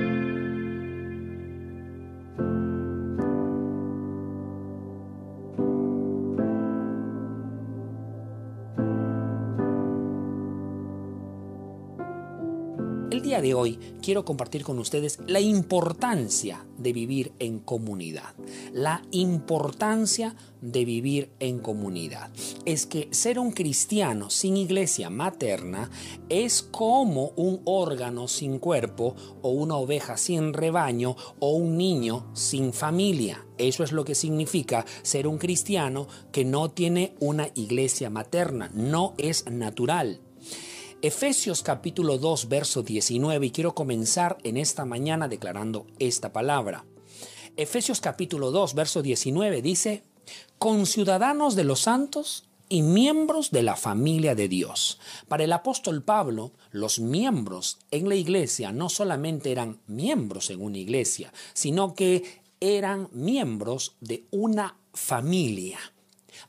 El de hoy quiero compartir con ustedes la importancia de vivir en comunidad. La importancia de vivir en comunidad. Es que ser un cristiano sin iglesia materna es como un órgano sin cuerpo o una oveja sin rebaño o un niño sin familia. Eso es lo que significa ser un cristiano que no tiene una iglesia materna. No es natural. Efesios capítulo 2, verso 19, y quiero comenzar en esta mañana declarando esta palabra. Efesios capítulo 2, verso 19 dice, conciudadanos de los santos y miembros de la familia de Dios. Para el apóstol Pablo, los miembros en la iglesia no solamente eran miembros en una iglesia, sino que eran miembros de una familia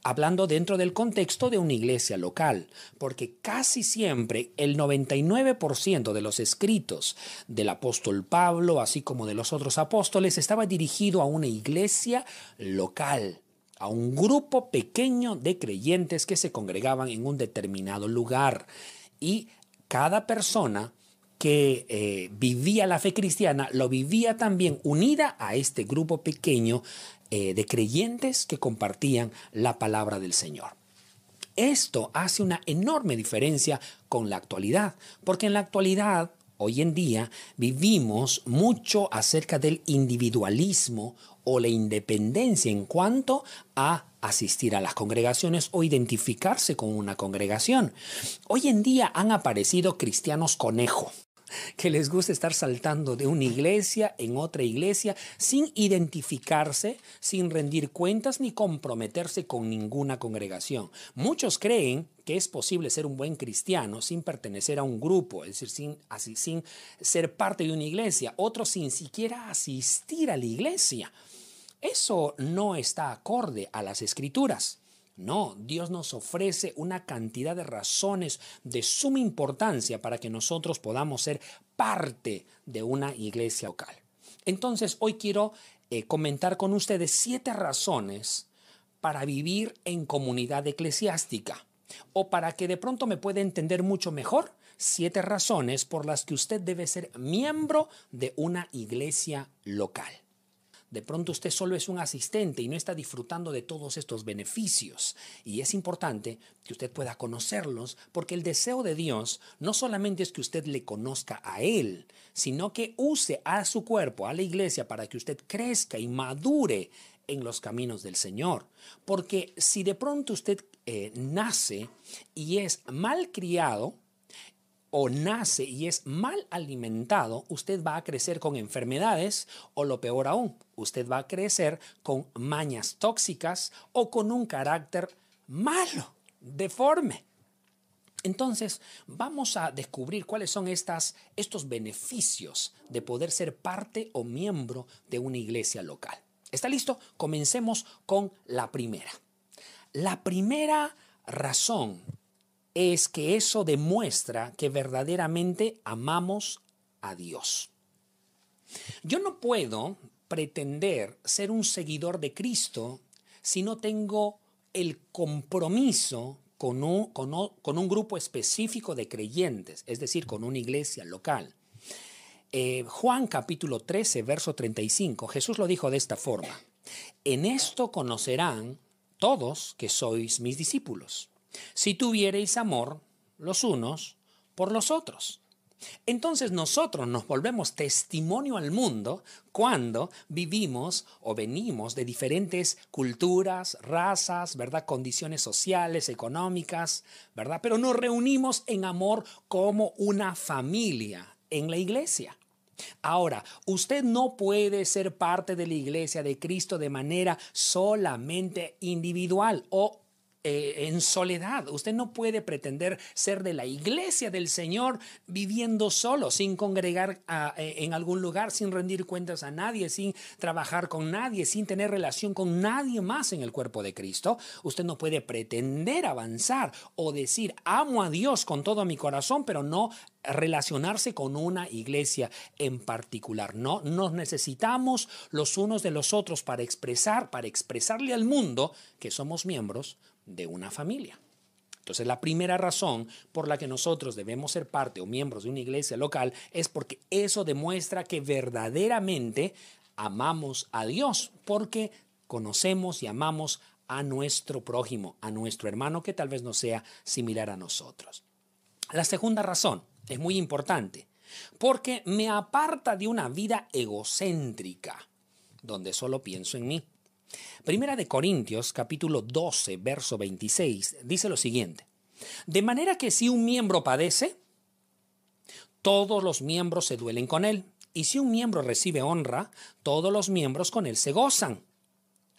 hablando dentro del contexto de una iglesia local, porque casi siempre el 99% de los escritos del apóstol Pablo, así como de los otros apóstoles, estaba dirigido a una iglesia local a un grupo pequeño de creyentes que se congregaban en un determinado lugar. Y cada persona que eh, vivía la fe cristiana lo vivía también unida a este grupo pequeño eh, de creyentes que compartían la palabra del Señor. Esto hace una enorme diferencia con la actualidad, porque en la actualidad, hoy en día, vivimos mucho acerca del individualismo o la independencia en cuanto a asistir a las congregaciones o identificarse con una congregación. Hoy en día han aparecido cristianos conejo, que les gusta estar saltando de una iglesia en otra iglesia sin identificarse, sin rendir cuentas ni comprometerse con ninguna congregación. Muchos creen que es posible ser un buen cristiano sin pertenecer a un grupo, es decir, sin, así, sin ser parte de una iglesia, otros sin siquiera asistir a la iglesia. Eso no está acorde a las escrituras. No, Dios nos ofrece una cantidad de razones de suma importancia para que nosotros podamos ser parte de una iglesia local. Entonces, hoy quiero eh, comentar con ustedes siete razones para vivir en comunidad eclesiástica o para que de pronto me pueda entender mucho mejor siete razones por las que usted debe ser miembro de una iglesia local. De pronto usted solo es un asistente y no está disfrutando de todos estos beneficios. Y es importante que usted pueda conocerlos porque el deseo de Dios no solamente es que usted le conozca a Él, sino que use a su cuerpo, a la iglesia, para que usted crezca y madure en los caminos del Señor. Porque si de pronto usted eh, nace y es mal criado, o nace y es mal alimentado, usted va a crecer con enfermedades o lo peor aún, usted va a crecer con mañas tóxicas o con un carácter malo, deforme. Entonces, vamos a descubrir cuáles son estas, estos beneficios de poder ser parte o miembro de una iglesia local. ¿Está listo? Comencemos con la primera. La primera razón es que eso demuestra que verdaderamente amamos a Dios. Yo no puedo pretender ser un seguidor de Cristo si no tengo el compromiso con un, con grupo específico de creyentes, es decir, con una iglesia local. Eh, Juan capítulo 13, verso 35, Jesús lo dijo de esta forma, en esto conocerán todos que sois mis discípulos si tuviereis amor los unos por los otros. Entonces nosotros nos volvemos testimonio al mundo cuando vivimos o venimos de diferentes culturas, razas, ¿verdad? Condiciones sociales, económicas, ¿verdad? Pero nos reunimos en amor como una familia en la iglesia. Ahora, usted no puede ser parte de la iglesia de Cristo de manera solamente individual o eh, en soledad. Usted no puede pretender ser de la iglesia del Señor viviendo solo, sin congregar eh, en algún lugar, sin rendir cuentas a nadie, sin trabajar con nadie, sin tener relación con nadie más en el cuerpo de Cristo. Usted no puede pretender avanzar o decir amo a Dios con todo mi corazón, pero no relacionarse con una iglesia en particular. No, nos necesitamos los unos de los otros para expresar, para expresarle al mundo que somos miembros de una familia. Entonces, la primera razón por la que nosotros debemos ser parte o miembros de una iglesia local es porque eso demuestra que verdaderamente amamos a Dios, porque conocemos y amamos a nuestro prójimo, a nuestro hermano que tal vez no sea similar a nosotros. La segunda razón es muy importante, porque me aparta de una vida egocéntrica, donde solo pienso en mí. Primera de Corintios capítulo 12, verso 26 dice lo siguiente. De manera que si un miembro padece, todos los miembros se duelen con él. Y si un miembro recibe honra, todos los miembros con él se gozan.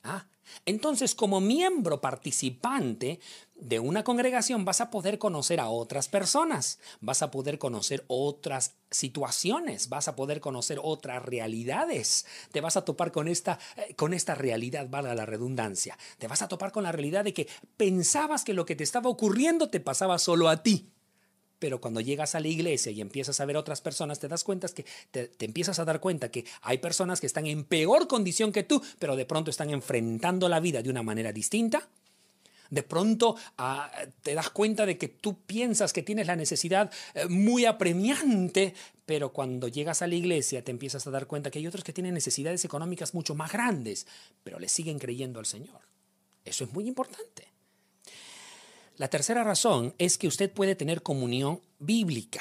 Ah, entonces, como miembro participante de una congregación vas a poder conocer a otras personas, vas a poder conocer otras situaciones, vas a poder conocer otras realidades. Te vas a topar con esta, eh, con esta realidad, valga la redundancia. Te vas a topar con la realidad de que pensabas que lo que te estaba ocurriendo te pasaba solo a ti pero cuando llegas a la iglesia y empiezas a ver otras personas, te das cuenta que te, empiezas a dar cuenta que hay personas que están en peor condición que tú, pero de pronto están enfrentando la vida de una manera distinta. De pronto ah, te das cuenta de que tú piensas que tienes la necesidad eh, muy apremiante, pero cuando llegas a la iglesia te empiezas a dar cuenta que hay otros que tienen necesidades económicas mucho más grandes, pero le siguen creyendo al Señor. Eso es muy importante. La tercera razón es que usted puede tener comunión bíblica.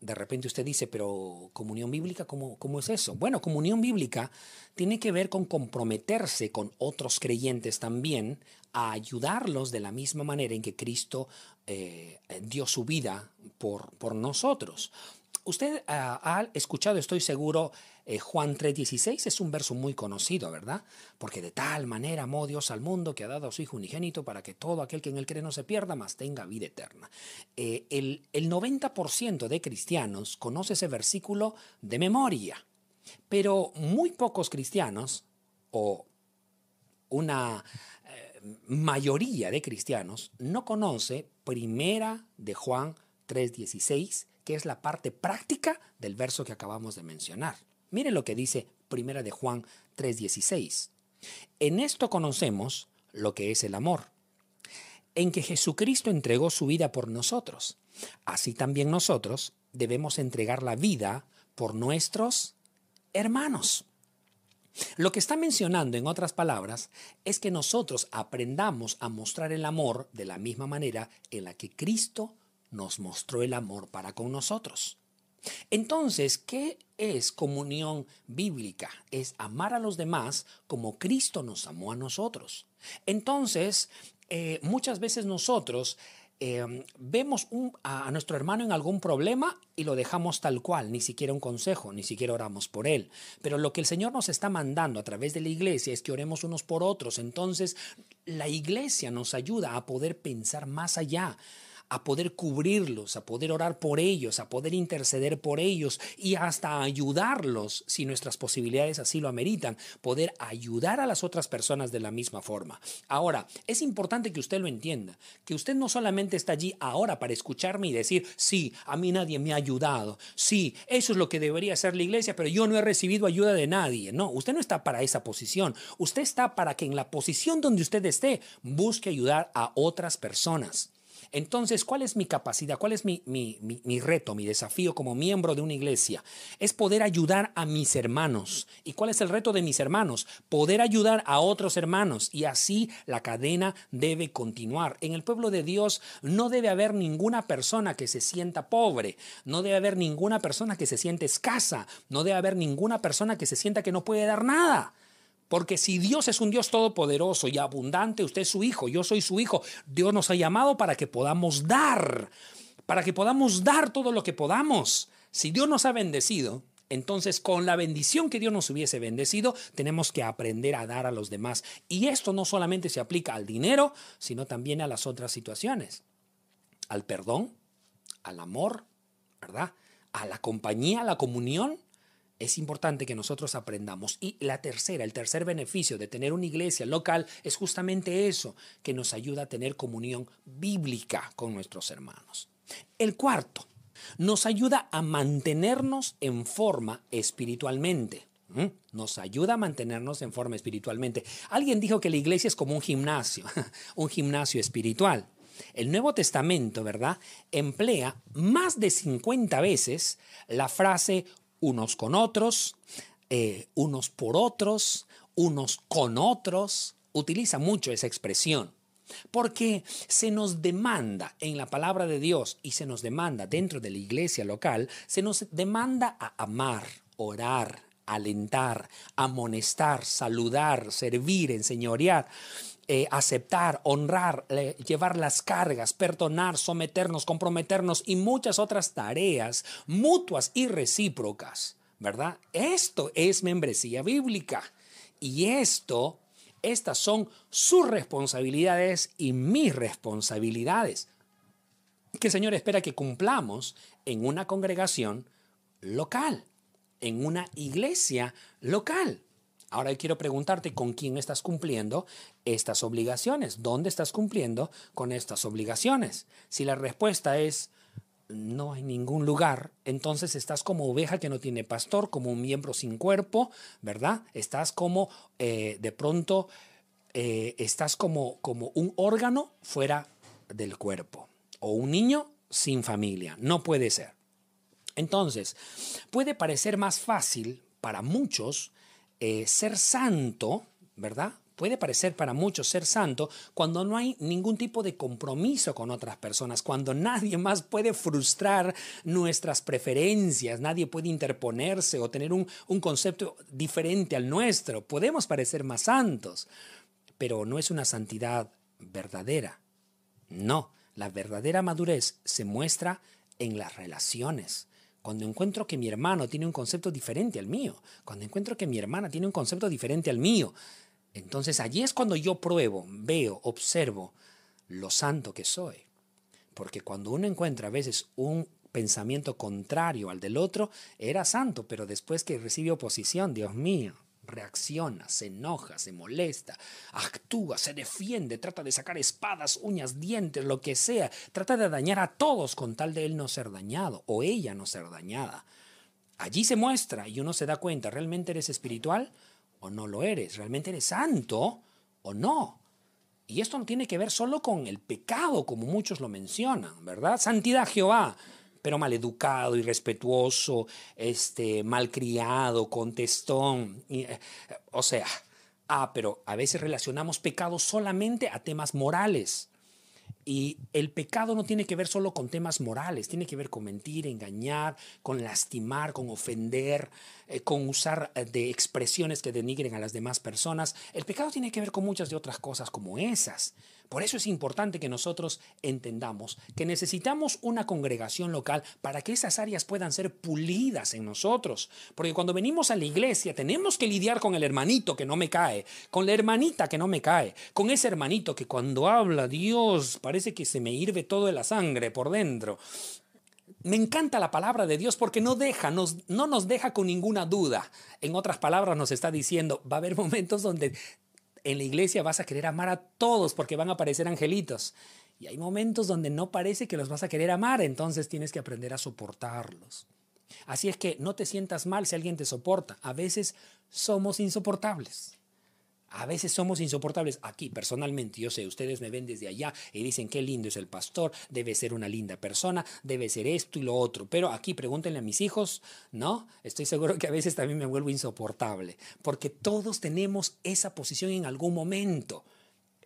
De repente usted dice, pero comunión bíblica, ¿cómo, ¿cómo, es eso? Bueno, comunión bíblica tiene que ver con comprometerse con otros creyentes también a ayudarlos de la misma manera en que Cristo eh, dio su vida por, por nosotros. Usted ah, ha escuchado, estoy seguro, eh, Juan 3:16 es un verso muy conocido, ¿verdad? Porque de tal manera amó Dios al mundo que ha dado a su Hijo unigénito para que todo aquel que en él cree no se pierda, mas tenga vida eterna. Eh, el, el 90% de cristianos conoce ese versículo de memoria, pero muy pocos cristianos, o una eh, mayoría de cristianos, no conoce primera de Juan 3:16 que es la parte práctica del verso que acabamos de mencionar. Mire lo que dice Primera de Juan 3:16. En esto conocemos lo que es el amor, en que Jesucristo entregó su vida por nosotros. Así también nosotros debemos entregar la vida por nuestros hermanos. Lo que está mencionando, en otras palabras, es que nosotros aprendamos a mostrar el amor de la misma manera en la que Cristo nos mostró el amor para con nosotros. Entonces, ¿qué es comunión bíblica? Es amar a los demás como Cristo nos amó a nosotros. Entonces, eh, muchas veces nosotros eh, vemos a, nuestro hermano en algún problema y lo dejamos tal cual, ni siquiera un consejo, ni siquiera oramos por él. Pero lo que el Señor nos está mandando a través de la iglesia es que oremos unos por otros. Entonces, la iglesia nos ayuda a poder pensar más allá a poder cubrirlos, a poder orar por ellos, a poder interceder por ellos y hasta ayudarlos si nuestras posibilidades así lo ameritan, poder ayudar a las otras personas de la misma forma. Ahora, es importante que usted lo entienda, que usted no solamente está allí ahora para escucharme y decir, sí, a mí nadie me ha ayudado, sí, eso es lo que debería hacer la iglesia, pero yo no he recibido ayuda de nadie. No, usted no está para esa posición, usted está para que en la posición donde usted esté busque ayudar a otras personas. Entonces, ¿cuál es mi capacidad? ¿Cuál es mi, reto, mi desafío como miembro de una iglesia? Es poder ayudar a mis hermanos. ¿Y cuál es el reto de mis hermanos? Poder ayudar a otros hermanos. Y así la cadena debe continuar. En el pueblo de Dios no debe haber ninguna persona que se sienta pobre. No debe haber ninguna persona que se siente escasa. No debe haber ninguna persona que se sienta que no puede dar nada. Porque si Dios es un Dios todopoderoso y abundante, usted es su hijo, yo soy su hijo. Dios nos ha llamado para que podamos dar, para que podamos dar todo lo que podamos. Si Dios nos ha bendecido, Entonces, con la bendición que Dios nos hubiese bendecido, tenemos que aprender a dar a los demás. Y esto no solamente se aplica al dinero, sino también a las otras situaciones. Al perdón, al amor, ¿verdad? A la compañía, a la comunión. Es importante que nosotros aprendamos. Y la tercera, el tercer beneficio de tener una iglesia local es justamente eso, que nos ayuda a tener comunión bíblica con nuestros hermanos. El cuarto, nos ayuda a mantenernos en forma espiritualmente. Nos ayuda a mantenernos en forma espiritualmente. Alguien dijo que la iglesia es como un gimnasio, un gimnasio espiritual. El Nuevo Testamento, ¿verdad? Emplea más de 50 veces la frase unos con otros, eh, unos por otros, unos con otros. Utiliza mucho esa expresión. Porque se nos demanda en la palabra de Dios y se nos demanda dentro de la iglesia local, se nos demanda a amar, orar, alentar, amonestar, saludar, servir, enseñorear. Eh, aceptar, honrar, llevar las cargas, perdonar, someternos, comprometernos y muchas otras tareas mutuas y recíprocas, ¿verdad? Esto es membresía bíblica y esto estas son sus responsabilidades y mis responsabilidades, que Señor espera que cumplamos en una congregación local, en una iglesia local. Ahora quiero preguntarte con quién estás cumpliendo estas obligaciones, dónde estás cumpliendo con estas obligaciones. Si la respuesta es no hay ningún lugar, entonces estás como oveja que no tiene pastor, como un miembro sin cuerpo, ¿verdad? Estás como eh, de pronto, eh, estás como, como un órgano fuera del cuerpo, o un niño sin familia, no puede ser. Entonces, puede parecer más fácil para muchos eh, ser santo, ¿verdad? Puede parecer para muchos ser santo cuando no hay ningún tipo de compromiso con otras personas, cuando nadie más puede frustrar nuestras preferencias, nadie puede interponerse o tener un, un concepto diferente al nuestro. Podemos parecer más santos, pero no es una santidad verdadera. No, la verdadera madurez se muestra en las relaciones. Cuando encuentro que mi hermano tiene un concepto diferente al mío, cuando encuentro que mi hermana tiene un concepto diferente al mío, entonces allí es cuando yo pruebo, veo, observo lo santo que soy. Porque cuando uno encuentra a veces un pensamiento contrario al del otro, era santo, pero después que recibe oposición, Dios mío, reacciona, se enoja, se molesta, actúa, se defiende, trata de sacar espadas, uñas, dientes, lo que sea, trata de dañar a todos con tal de él no ser dañado o ella no ser dañada. Allí se muestra y uno se da cuenta, ¿realmente eres espiritual? o no lo eres, realmente eres santo o no. Y esto no tiene que ver solo con el pecado, como muchos lo mencionan, ¿verdad? Santidad Jehová, pero maleducado, irrespetuoso, este, malcriado, contestón. Eh, o sea, ah, pero a veces relacionamos pecado solamente a temas morales. Y el pecado no tiene que ver solo con temas morales, tiene que ver con mentir, engañar, con lastimar, con ofender, eh, con usar eh, de expresiones que denigren a las demás personas. El pecado tiene que ver con muchas de otras cosas como esas. Por eso es importante que nosotros entendamos que necesitamos una congregación local para que esas áreas puedan ser pulidas en nosotros. Porque cuando venimos a la iglesia tenemos que lidiar con el hermanito que no me cae, con la hermanita que no me cae, con ese hermanito que cuando habla, Dios, parece que se me hirve todo de la sangre por dentro. Me encanta la palabra de Dios porque no deja, nos, no nos deja con ninguna duda. En otras palabras nos está diciendo, va a haber momentos donde en la iglesia vas a querer amar a todos porque van a aparecer angelitos. Y hay momentos donde no parece que los vas a querer amar, entonces tienes que aprender a soportarlos. Así es que no te sientas mal si alguien te soporta. A veces somos insoportables. A veces somos insoportables. Aquí, personalmente, yo sé, ustedes me ven desde allá y dicen qué lindo es el pastor, debe ser una linda persona, debe ser esto y lo otro. Pero aquí pregúntenle a mis hijos, ¿no? Estoy seguro que a veces también me vuelvo insoportable, porque todos tenemos esa posición en algún momento.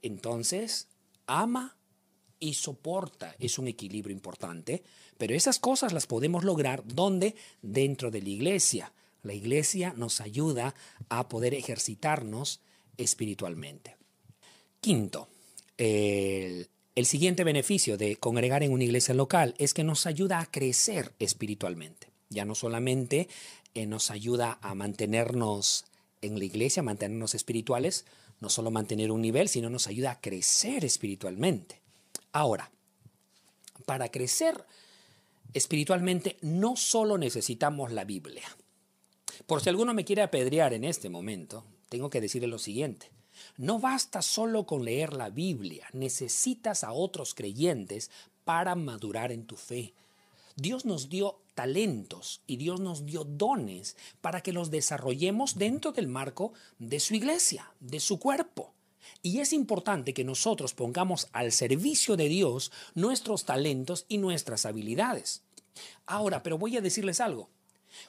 Entonces, ama y soporta. Es un equilibrio importante, pero esas cosas las podemos lograr ¿dónde? Dentro de la iglesia. La iglesia nos ayuda a poder ejercitarnos espiritualmente. Quinto, el, siguiente beneficio de congregar en una iglesia local es que nos ayuda a crecer espiritualmente. Ya no solamente eh, nos ayuda a mantenernos en la iglesia, mantenernos espirituales, no solo mantener un nivel, sino nos ayuda a crecer espiritualmente. Ahora, para crecer espiritualmente no solo necesitamos la Biblia. Por si alguno me quiere apedrear en este momento, tengo que decirle lo siguiente. No basta solo con leer la Biblia, necesitas a otros creyentes para madurar en tu fe. Dios nos dio talentos y Dios nos dio dones para que los desarrollemos dentro del marco de su iglesia, de su cuerpo. Y es importante que nosotros pongamos al servicio de Dios nuestros talentos y nuestras habilidades. Ahora, pero voy a decirles algo.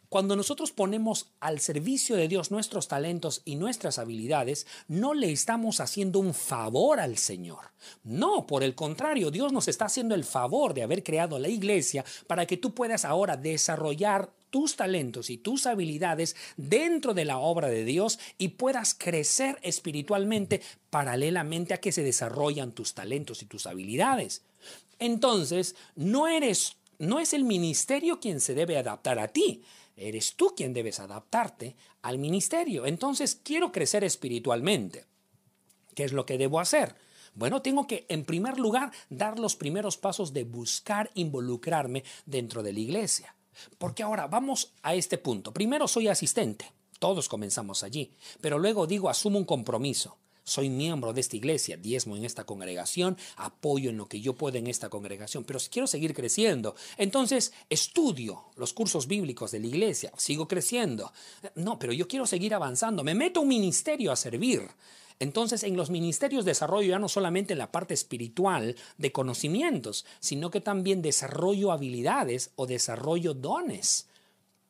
Cuando nosotros ponemos al servicio de Dios nuestros talentos y nuestras habilidades, no le estamos haciendo un favor al Señor. No, por el contrario, Dios nos está haciendo el favor de haber creado la iglesia para que tú puedas ahora desarrollar tus talentos y tus habilidades dentro de la obra de Dios y puedas crecer espiritualmente paralelamente a que se desarrollan tus talentos y tus habilidades. Entonces, no eres no es el ministerio quien se debe adaptar a ti, eres tú quien debes adaptarte al ministerio. Entonces, quiero crecer espiritualmente. ¿Qué es lo que debo hacer? Bueno, tengo que, en primer lugar, dar los primeros pasos de buscar involucrarme dentro de la iglesia. Porque ahora vamos a este punto. Primero soy asistente. Todos comenzamos allí. Pero luego digo, asumo un compromiso soy miembro de esta iglesia, diezmo en esta congregación, apoyo en lo que yo puedo en esta congregación, pero si quiero seguir creciendo, entonces estudio los cursos bíblicos de la iglesia, sigo creciendo. No, pero yo quiero seguir avanzando, me meto a un ministerio a servir. Entonces, en los ministerios desarrollo ya no solamente la parte espiritual de conocimientos, sino que también desarrollo habilidades o desarrollo dones.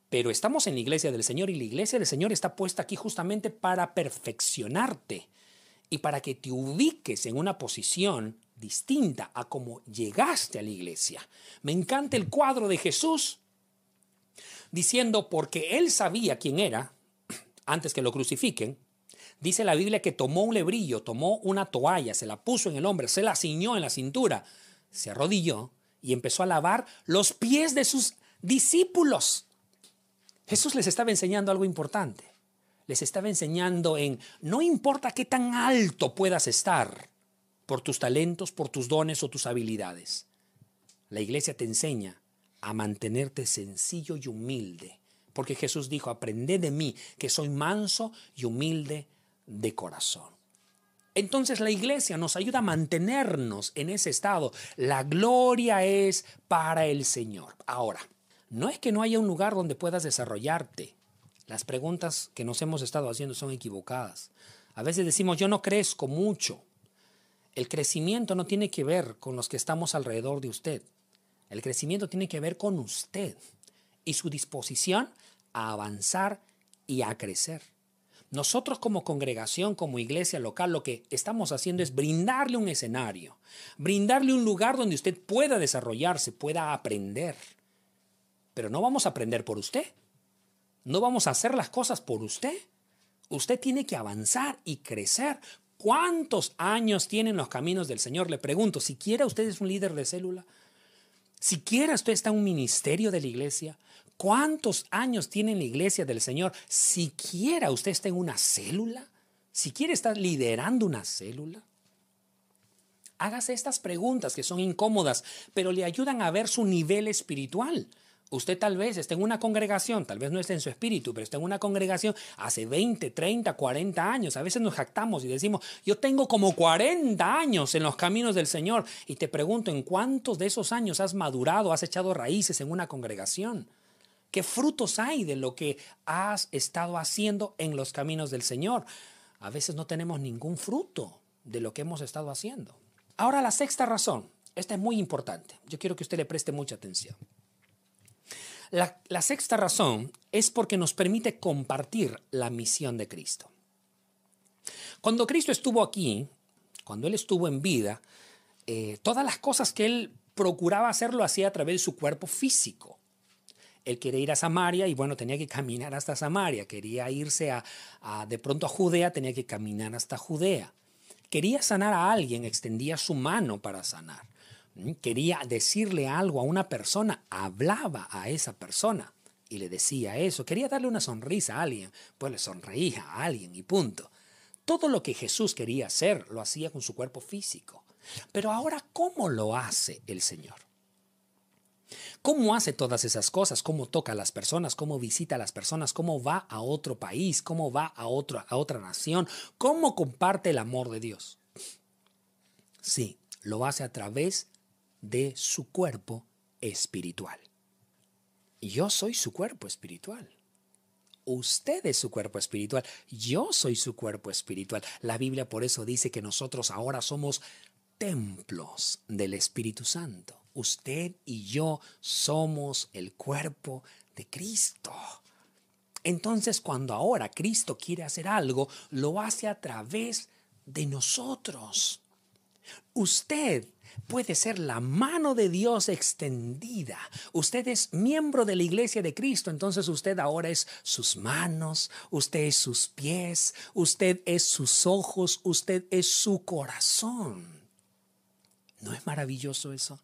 Pero estamos en la iglesia del Señor y la iglesia del Señor está puesta aquí justamente para perfeccionarte y para que te ubiques en una posición distinta a como llegaste a la iglesia. Me encanta el cuadro de Jesús diciendo, porque él sabía quién era antes que lo crucifiquen, dice la Biblia que tomó un lebrillo, tomó una toalla, se la puso en el hombre, se la ciñó en la cintura, se arrodilló y empezó a lavar los pies de sus discípulos. Jesús les estaba enseñando algo importante les estaba enseñando en, no importa qué tan alto puedas estar por tus talentos, por tus dones o tus habilidades. La iglesia te enseña a mantenerte sencillo y humilde, porque Jesús dijo, aprended de mí, que soy manso y humilde de corazón. Entonces la iglesia nos ayuda a mantenernos en ese estado. La gloria es para el Señor. Ahora, no es que no haya un lugar donde puedas desarrollarte. Las preguntas que nos hemos estado haciendo son equivocadas. A veces decimos, yo no crezco mucho. El crecimiento no tiene que ver con los que estamos alrededor de usted. El crecimiento tiene que ver con usted y su disposición a avanzar y a crecer. Nosotros como congregación, como iglesia local, lo que estamos haciendo es brindarle un escenario, brindarle un lugar donde usted pueda desarrollarse, pueda aprender. Pero no vamos a aprender por usted. No vamos a hacer las cosas por usted. Usted tiene que avanzar y crecer. ¿Cuántos años tienen los caminos del Señor? Le pregunto, ¿siquiera usted es un líder de célula? ¿Siquiera usted está en un ministerio de la iglesia? ¿Cuántos años tiene la iglesia del Señor? ¿Siquiera usted está en una célula? ¿Siquiera está liderando una célula? Hágase estas preguntas que son incómodas, pero le ayudan a ver su nivel espiritual. Usted tal vez esté en una congregación, tal vez no esté en su espíritu, pero está en una congregación hace 20, 30, 40 años. A veces nos jactamos y decimos, yo tengo como 40 años en los caminos del Señor. Y te pregunto, ¿en cuántos de esos años has madurado, has echado raíces en una congregación? ¿Qué frutos hay de lo que has estado haciendo en los caminos del Señor? A veces no tenemos ningún fruto de lo que hemos estado haciendo. Ahora la sexta razón, esta es muy importante. Yo quiero que usted le preste mucha atención. La, sexta razón es porque nos permite compartir la misión de Cristo. Cuando Cristo estuvo aquí, cuando Él estuvo en vida, eh, todas las cosas que Él procuraba hacer lo hacía a través de su cuerpo físico. Él quería ir a Samaria y bueno, tenía que caminar hasta Samaria. Quería irse a, de pronto a Judea, tenía que caminar hasta Judea. Quería sanar a alguien, extendía su mano para sanar quería decirle algo a una persona, hablaba a esa persona. y le decía eso. Quería darle una sonrisa a alguien, pues le sonreía a alguien y punto. Todo lo que Jesús quería hacer lo hacía con su cuerpo físico. Pero ahora, ¿cómo lo hace el Señor? ¿Cómo hace todas esas cosas? ¿Cómo toca a las personas? ¿Cómo visita a las personas? ¿Cómo va a otro país? ¿Cómo va a, a otra nación? ¿Cómo comparte el amor de Dios? Sí, lo hace a través de su cuerpo espiritual. Yo soy su cuerpo espiritual. Usted es su cuerpo espiritual. Yo soy su cuerpo espiritual. La Biblia por eso dice que nosotros ahora somos templos del Espíritu Santo. Usted y yo somos el cuerpo de Cristo. Entonces cuando ahora Cristo quiere hacer algo, lo hace a través de nosotros. Usted puede ser la mano de Dios extendida. Usted es miembro de la iglesia de Cristo, entonces usted ahora es sus manos, usted es sus pies, usted es sus ojos, usted es su corazón. ¿No es maravilloso eso?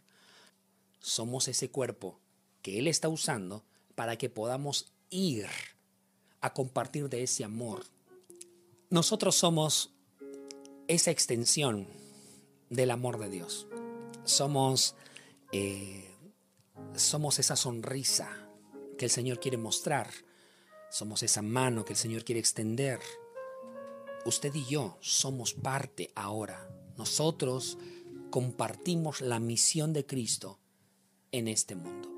Somos ese cuerpo que Él está usando para que podamos ir a compartir de ese amor. Nosotros somos esa extensión del amor de Dios. Somos, eh, somos esa sonrisa que el Señor quiere mostrar. Somos esa mano que el Señor quiere extender. Usted y yo somos parte ahora. Nosotros compartimos la misión de Cristo en este mundo.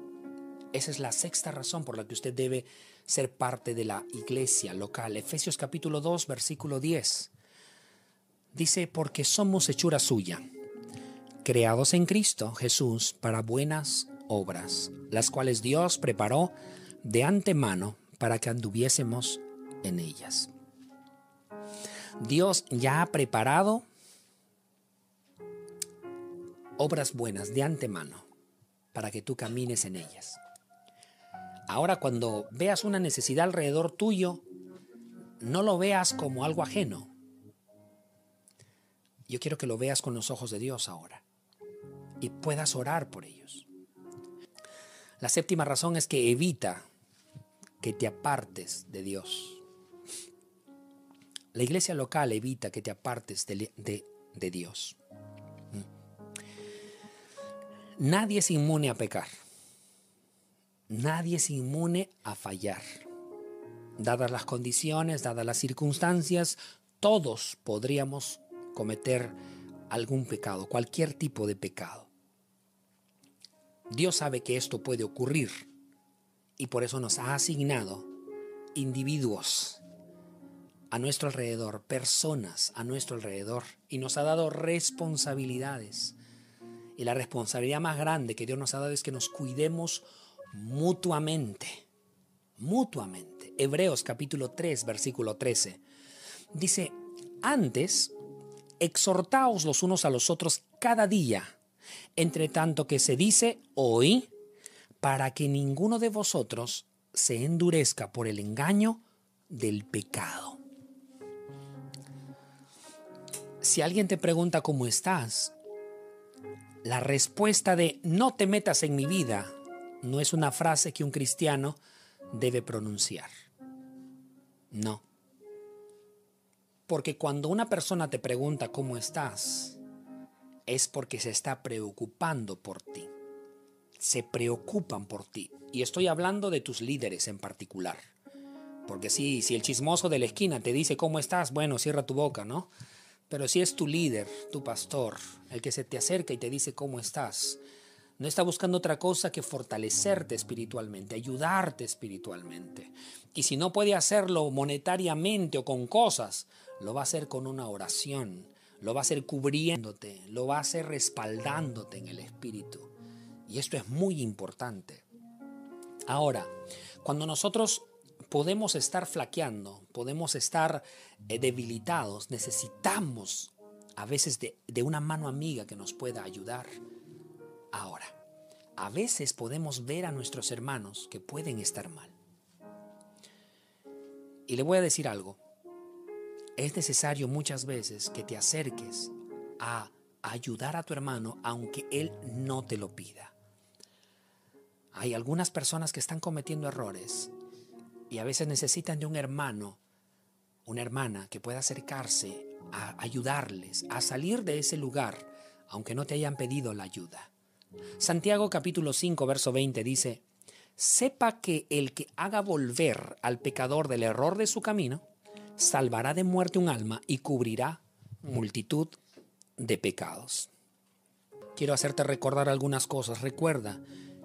Esa es la sexta razón por la que usted debe ser parte de la iglesia local. Efesios capítulo 2, versículo 10. Dice, porque somos hechura suya, creados en Cristo Jesús para buenas obras, las cuales Dios preparó de antemano para que anduviésemos en ellas. Dios ya ha preparado obras buenas de antemano para que tú camines en ellas. Ahora cuando veas una necesidad alrededor tuyo, no lo veas como algo ajeno, yo quiero que lo veas con los ojos de Dios ahora y puedas orar por ellos. La séptima razón es que evita que te apartes de Dios. La iglesia local evita que te apartes de, de, Dios. Nadie es inmune a pecar. Nadie es inmune a fallar. Dadas las condiciones, dadas las circunstancias, todos podríamos cometer algún pecado, cualquier tipo de pecado. Dios sabe que esto puede ocurrir y por eso nos ha asignado individuos a nuestro alrededor, personas a nuestro alrededor y nos ha dado responsabilidades. Y la responsabilidad más grande que Dios nos ha dado es que nos cuidemos mutuamente, mutuamente. Hebreos capítulo 3, versículo 13. Dice, antes exhortaos los unos a los otros cada día, entre tanto que se dice hoy, para que ninguno de vosotros se endurezca por el engaño del pecado. Si alguien te pregunta cómo estás, la respuesta de no te metas en mi vida no es una frase que un cristiano debe pronunciar. No. Porque cuando una persona te pregunta cómo estás, es porque se está preocupando por ti. Se preocupan por ti. Y estoy hablando de tus líderes en particular. Porque si, si el chismoso de la esquina te dice cómo estás, bueno, cierra tu boca, ¿no? Pero si es tu líder, tu pastor, el que se te acerca y te dice cómo estás, no está buscando otra cosa que fortalecerte espiritualmente, ayudarte espiritualmente. Y si no puede hacerlo monetariamente o con cosas, lo va a hacer con una oración, lo va a hacer cubriéndote, lo va a hacer respaldándote en el espíritu. Y esto es muy importante. Ahora, cuando nosotros podemos estar flaqueando, podemos estar eh, debilitados, necesitamos a veces de, de una mano amiga que nos pueda ayudar. Ahora, a veces podemos ver a nuestros hermanos que pueden estar mal. Y le voy a decir algo. Es necesario muchas veces que te acerques a ayudar a tu hermano aunque él no te lo pida. Hay algunas personas que están cometiendo errores y a veces necesitan de un hermano, una hermana que pueda acercarse a ayudarles a salir de ese lugar, aunque no te hayan pedido la ayuda. Santiago capítulo 5, verso 20 dice, sepa que el que haga volver al pecador del error de su camino, salvará de muerte un alma y cubrirá multitud de pecados. Quiero hacerte recordar algunas cosas. Recuerda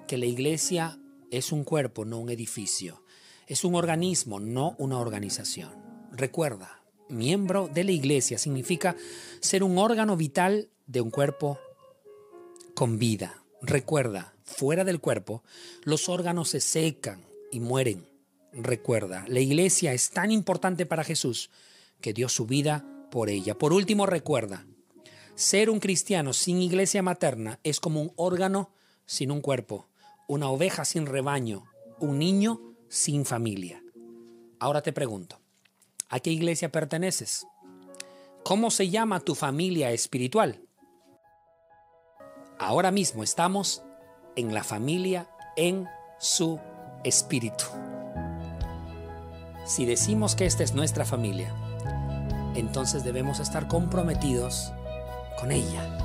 que la iglesia es un cuerpo, no un edificio. Es un organismo, no una organización. Recuerda, miembro de la iglesia significa ser un órgano vital de un cuerpo con vida. Recuerda, fuera del cuerpo, los órganos se secan y mueren. Recuerda, la iglesia es tan importante para Jesús que dio su vida por ella. Por último, recuerda, ser un cristiano sin iglesia materna es como un órgano sin un cuerpo, una oveja sin rebaño, un niño sin familia. Ahora te pregunto, ¿a qué iglesia perteneces? ¿Cómo se llama tu familia espiritual? Ahora mismo estamos en la familia en su espíritu. Si decimos que esta es nuestra familia, entonces debemos estar comprometidos con ella